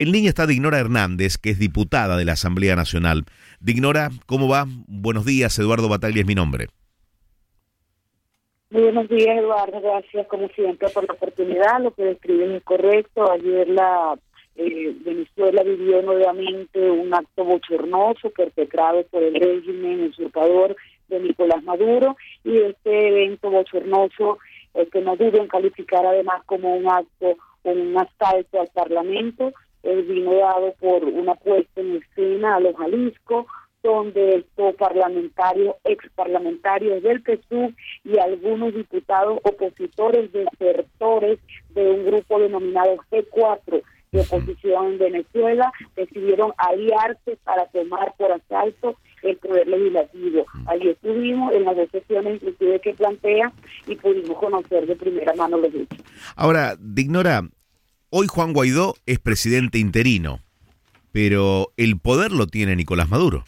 En línea está Dignora Hernández, que es diputada de la Asamblea Nacional. Dignora, ¿cómo va? Buenos días, Eduardo Bataglia es mi nombre. Muy buenos días, Eduardo. Gracias, como siempre, por la oportunidad. Lo que describen es correcto. Ayer la eh, Venezuela vivió nuevamente un acto bochornoso perpetrado por el régimen usurpador de Nicolás Maduro y este evento bochornoso eh, que no dudo en calificar además como un acto, un asalto al Parlamento, vino dado por una puesta en escena a los Jalisco, donde estos parlamentarios, ex parlamentarios del PSUV y algunos diputados opositores desertores de un grupo denominado G4 de oposición en Venezuela decidieron aliarse para tomar por asalto el poder legislativo. Allí estuvimos en las dos inclusive que plantea y pudimos conocer de primera mano los hechos. Ahora, Dignora, Hoy Juan Guaidó es presidente interino, pero el poder lo tiene Nicolás Maduro.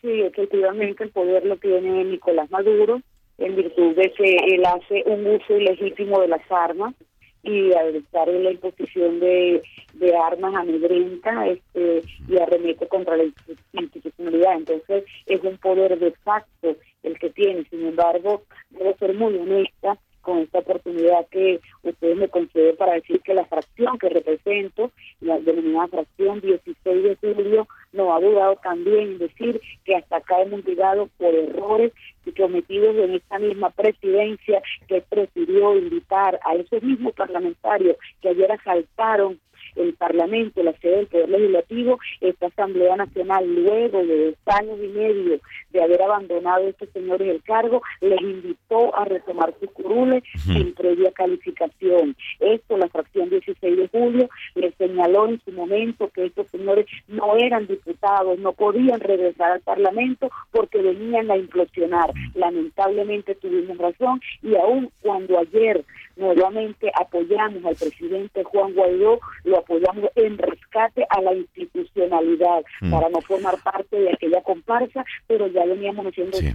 Sí, efectivamente el poder lo tiene Nicolás Maduro en virtud de que él hace un uso ilegítimo de las armas y al estar en la imposición de, de armas amedrenta este, y arremete contra la institucionalidad. Entonces es un poder de facto el que tiene. Sin embargo, debo ser muy honesta con esta oportunidad que ustedes me conceden para decir que la fracción que represento, la denominada fracción 16 de julio, no ha dudado también en decir que hasta acá hemos llegado por errores cometidos en esta misma presidencia que prefirió invitar a esos mismos parlamentarios que ayer asaltaron el Parlamento, la sede del Poder Legislativo, esta Asamblea Nacional, luego de dos años y medio de haber abandonado a estos señores el cargo, les invitó a retomar sus curules en previa calificación. Esto, la fracción 16 de julio, les señaló en su momento que estos señores no eran diputados, no podían regresar al Parlamento porque venían a implosionar. Lamentablemente tuvimos razón y aún cuando ayer nuevamente apoyamos al presidente Juan Guaidó, lo apoyamos en rescate a la institucionalidad mm. para no formar parte de aquella comparsa, pero ya veníamos haciendo sí.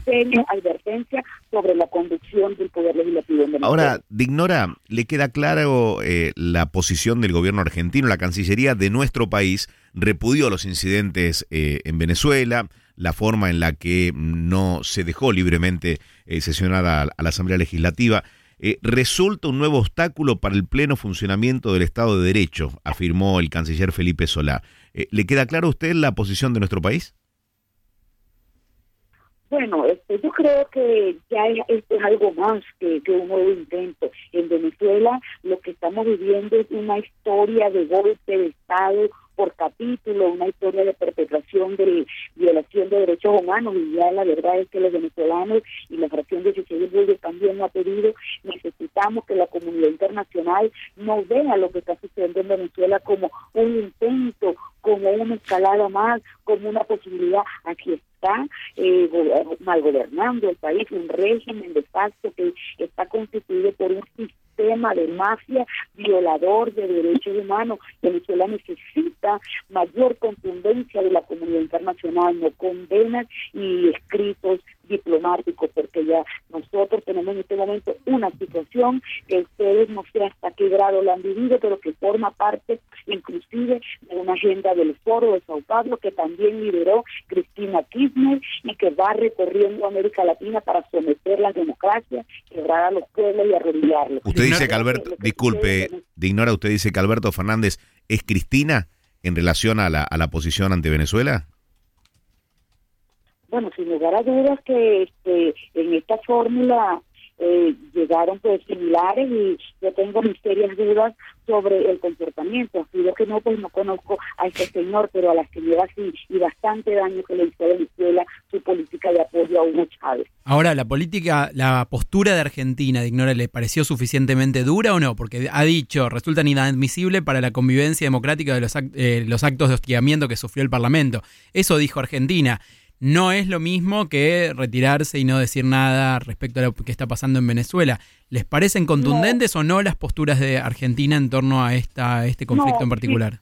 advertencia sobre la conducción del Poder Legislativo en Venezuela. Ahora, Dignora, ¿le queda claro eh, la posición del gobierno argentino? La Cancillería de nuestro país repudió los incidentes eh, en Venezuela, la forma en la que no se dejó libremente eh, sesionada a la Asamblea Legislativa. Eh, resulta un nuevo obstáculo para el pleno funcionamiento del Estado de Derecho, afirmó el canciller Felipe Solá. Eh, ¿Le queda claro a usted la posición de nuestro país? Bueno, este, yo creo que ya esto es algo más que, que, un nuevo intento. En Venezuela lo que estamos viviendo es una historia de golpe de Estado por capítulo, una historia de perpetración de violación de derechos humanos y ya la verdad es que los venezolanos y la fracción de de también lo ha pedido, necesitamos que la comunidad internacional no vea lo que está sucediendo en Venezuela como un intento, como una escalada más, como una posibilidad. Aquí está eh, mal gobernando el país, un régimen de facto que está constituido por un sistema tema de mafia violador de derechos humanos. Venezuela necesita mayor contundencia de la comunidad internacional, no condenas y escritos diplomáticos, porque ya nosotros tenemos en este momento una situación que ustedes no sé hasta qué grado la han vivido, pero que forma parte inclusive de una agenda del foro de Sao Paulo que también lideró Cristina Kirchner y que va recorriendo América Latina para someter la democracia, quebrar a los pueblos y arrodillarlos. Usted dice que Alberto, disculpe, de ignora, usted dice que Alberto Fernández es Cristina en relación a la, a la posición ante Venezuela bueno, sin lugar a dudas que este, en esta fórmula eh, llegaron pues similares y yo tengo mis serias dudas sobre el comportamiento. Así que no, pues no conozco a este señor, pero a la señora sí, y bastante daño que le hizo a Venezuela su política de apoyo a Hugo Chávez. Ahora, ¿la política, la postura de Argentina, de Ignora, le pareció suficientemente dura o no? Porque ha dicho, resulta inadmisible para la convivencia democrática de los, eh, los actos de hostigamiento que sufrió el Parlamento. Eso dijo Argentina no es lo mismo que retirarse y no decir nada respecto a lo que está pasando en Venezuela. ¿Les parecen contundentes o no las posturas de Argentina en torno a esta, este conflicto en particular?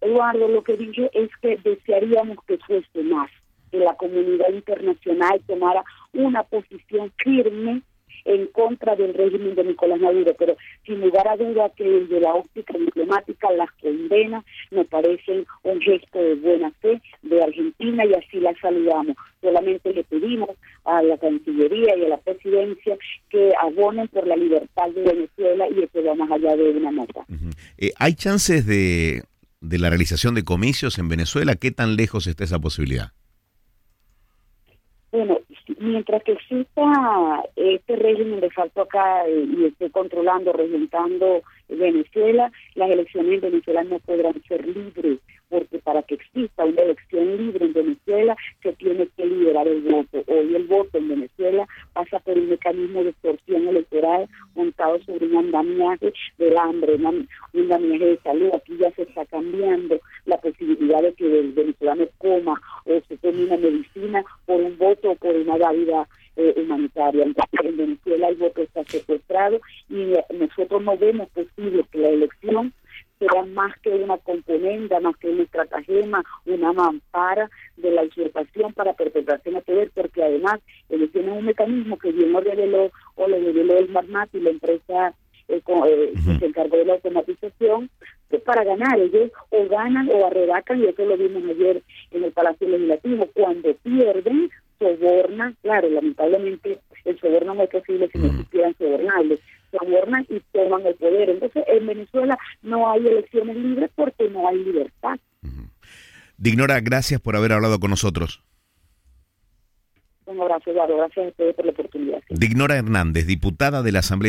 Eduardo, lo que dije es que desearíamos que fuese más, que la comunidad internacional tomara una posición firme en contra del régimen de Nicolás Maduro, pero sin lugar a duda que desde la óptica diplomática las condenas me parecen un gesto de buena fe de Argentina y así la saludamos. Solamente le pedimos a la Cancillería y a la Presidencia que abonen por la libertad de Venezuela y eso va más allá de una nota. Eh, ¿Hay chances de, de la realización de comicios en Venezuela? ¿Qué tan lejos está esa posibilidad? Mientras que exista este régimen de facto acá y esté controlando, regentando Venezuela, las elecciones en Venezuela no podrán ser libres, porque para que exista una elección libre en Venezuela se tiene que liberar el voto. Hoy el voto en Venezuela pasa por un mecanismo de extorsión electoral montado sobre un andamiaje del hambre, un andamiaje de salud. Aquí ya se está cambiando la posibilidad de que el venezolano coma tome una medicina por un voto o por una válida eh, humanitaria. en Venezuela el voto está secuestrado y nosotros no vemos posible que la elección sea más que una componente, más que una estratagema, una mampara de la usurpación para perpetuarse en el poder, porque además ellos tienen un mecanismo que bien lo reveló o lo reveló el Marmat y la empresa eh, eh, que se encargó de la automatización, que para ganar ellos o ganan o arrebatan, y eso lo vimos ayer en el Palacio Legislativo, cuando pierden sobornan, claro, lamentablemente el soborno no es posible si no existieran sobornables, sobornan y toman el poder. Entonces, en Venezuela no hay elecciones libres porque no hay libertad. Dignora, gracias por haber hablado con nosotros. Un abrazo, Eduardo. Gracias a ustedes por la oportunidad. Dignora Hernández, diputada de la Asamblea